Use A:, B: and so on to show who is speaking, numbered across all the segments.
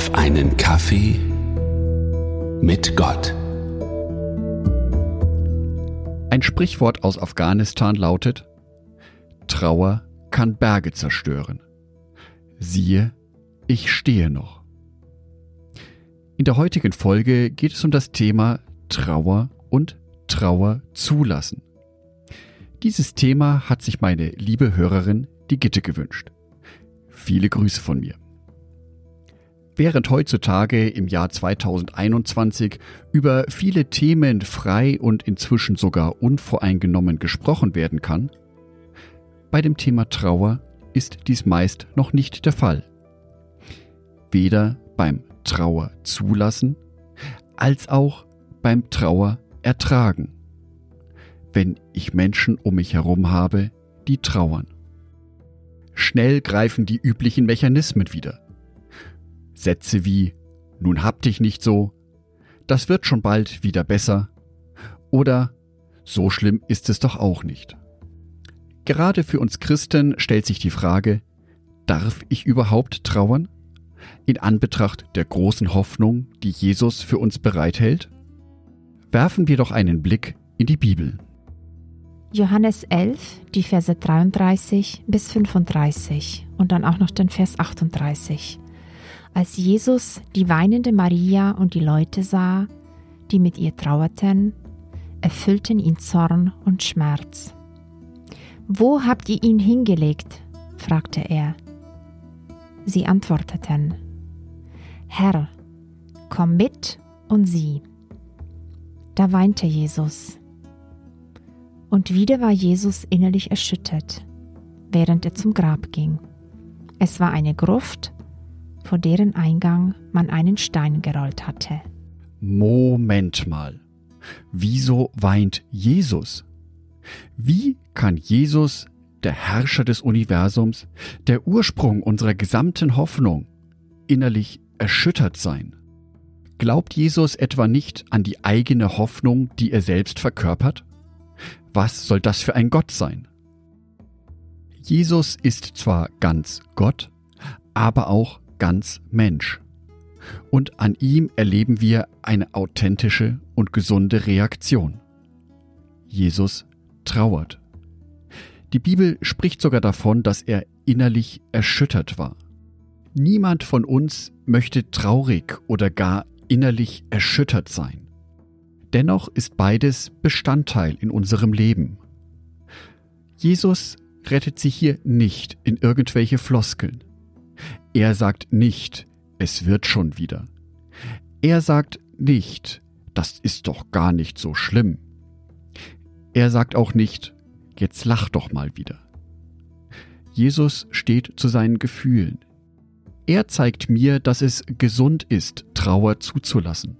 A: auf einen Kaffee mit Gott.
B: Ein Sprichwort aus Afghanistan lautet, Trauer kann Berge zerstören. Siehe, ich stehe noch. In der heutigen Folge geht es um das Thema Trauer und Trauer zulassen. Dieses Thema hat sich meine liebe Hörerin, die Gitte, gewünscht. Viele Grüße von mir. Während heutzutage im Jahr 2021 über viele Themen frei und inzwischen sogar unvoreingenommen gesprochen werden kann, bei dem Thema Trauer ist dies meist noch nicht der Fall. Weder beim Trauer zulassen als auch beim Trauer ertragen wenn ich Menschen um mich herum habe, die trauern. Schnell greifen die üblichen Mechanismen wieder. Sätze wie Nun hab dich nicht so, das wird schon bald wieder besser oder So schlimm ist es doch auch nicht. Gerade für uns Christen stellt sich die Frage, darf ich überhaupt trauern? In Anbetracht der großen Hoffnung, die Jesus für uns bereithält? Werfen wir doch einen Blick in die Bibel.
C: Johannes 11, die Verse 33 bis 35 und dann auch noch den Vers 38. Als Jesus die weinende Maria und die Leute sah, die mit ihr trauerten, erfüllten ihn Zorn und Schmerz. Wo habt ihr ihn hingelegt? fragte er. Sie antworteten, Herr, komm mit und sieh. Da weinte Jesus. Und wieder war Jesus innerlich erschüttert, während er zum Grab ging. Es war eine Gruft, vor deren Eingang man einen Stein gerollt hatte.
B: Moment mal. Wieso weint Jesus? Wie kann Jesus, der Herrscher des Universums, der Ursprung unserer gesamten Hoffnung, innerlich erschüttert sein? Glaubt Jesus etwa nicht an die eigene Hoffnung, die er selbst verkörpert? Was soll das für ein Gott sein? Jesus ist zwar ganz Gott, aber auch ganz Mensch. Und an ihm erleben wir eine authentische und gesunde Reaktion. Jesus trauert. Die Bibel spricht sogar davon, dass er innerlich erschüttert war. Niemand von uns möchte traurig oder gar innerlich erschüttert sein. Dennoch ist beides Bestandteil in unserem Leben. Jesus rettet sich hier nicht in irgendwelche Floskeln. Er sagt nicht, es wird schon wieder. Er sagt nicht, das ist doch gar nicht so schlimm. Er sagt auch nicht, jetzt lach doch mal wieder. Jesus steht zu seinen Gefühlen. Er zeigt mir, dass es gesund ist, Trauer zuzulassen.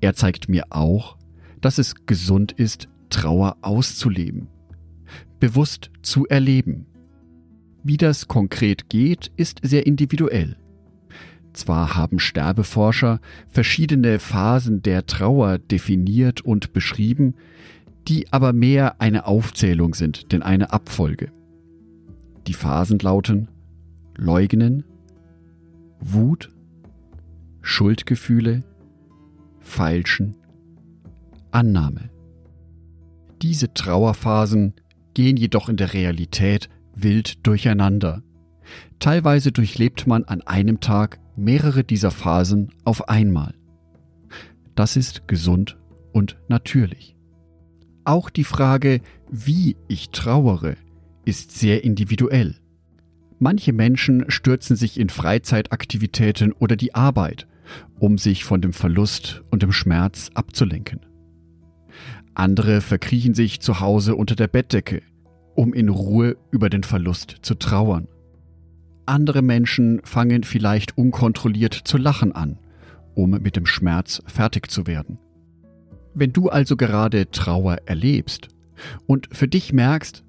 B: Er zeigt mir auch, dass es gesund ist, Trauer auszuleben, bewusst zu erleben. Wie das konkret geht, ist sehr individuell. Zwar haben Sterbeforscher verschiedene Phasen der Trauer definiert und beschrieben, die aber mehr eine Aufzählung sind, denn eine Abfolge. Die Phasen lauten Leugnen, Wut, Schuldgefühle, Feilschen, Annahme. Diese Trauerphasen gehen jedoch in der Realität wild durcheinander. Teilweise durchlebt man an einem Tag mehrere dieser Phasen auf einmal. Das ist gesund und natürlich. Auch die Frage, wie ich trauere, ist sehr individuell. Manche Menschen stürzen sich in Freizeitaktivitäten oder die Arbeit um sich von dem Verlust und dem Schmerz abzulenken. Andere verkriechen sich zu Hause unter der Bettdecke, um in Ruhe über den Verlust zu trauern. Andere Menschen fangen vielleicht unkontrolliert zu lachen an, um mit dem Schmerz fertig zu werden. Wenn du also gerade Trauer erlebst und für dich merkst,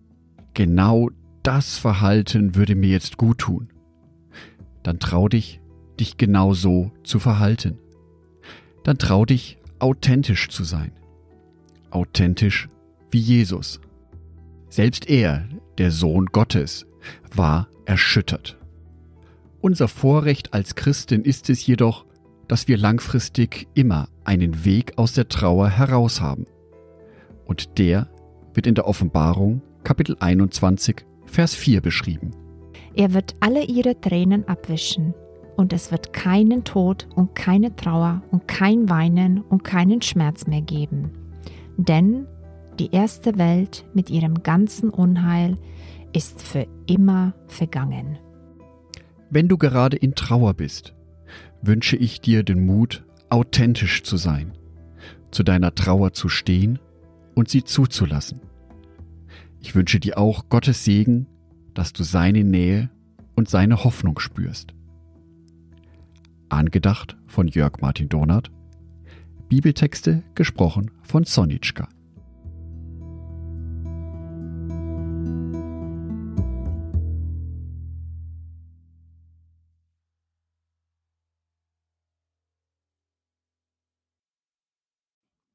B: genau das Verhalten würde mir jetzt gut tun, dann trau dich, dich genau so zu verhalten. Dann trau dich, authentisch zu sein. Authentisch wie Jesus. Selbst er, der Sohn Gottes, war erschüttert. Unser Vorrecht als Christen ist es jedoch, dass wir langfristig immer einen Weg aus der Trauer heraus haben. Und der wird in der Offenbarung Kapitel 21 Vers 4 beschrieben.
C: Er wird alle ihre Tränen abwischen, und es wird keinen Tod und keine Trauer und kein Weinen und keinen Schmerz mehr geben. Denn die erste Welt mit ihrem ganzen Unheil ist für immer vergangen.
B: Wenn du gerade in Trauer bist, wünsche ich dir den Mut, authentisch zu sein, zu deiner Trauer zu stehen und sie zuzulassen. Ich wünsche dir auch Gottes Segen, dass du seine Nähe und seine Hoffnung spürst. Angedacht von Jörg Martin Donat. Bibeltexte gesprochen von Sonitschka.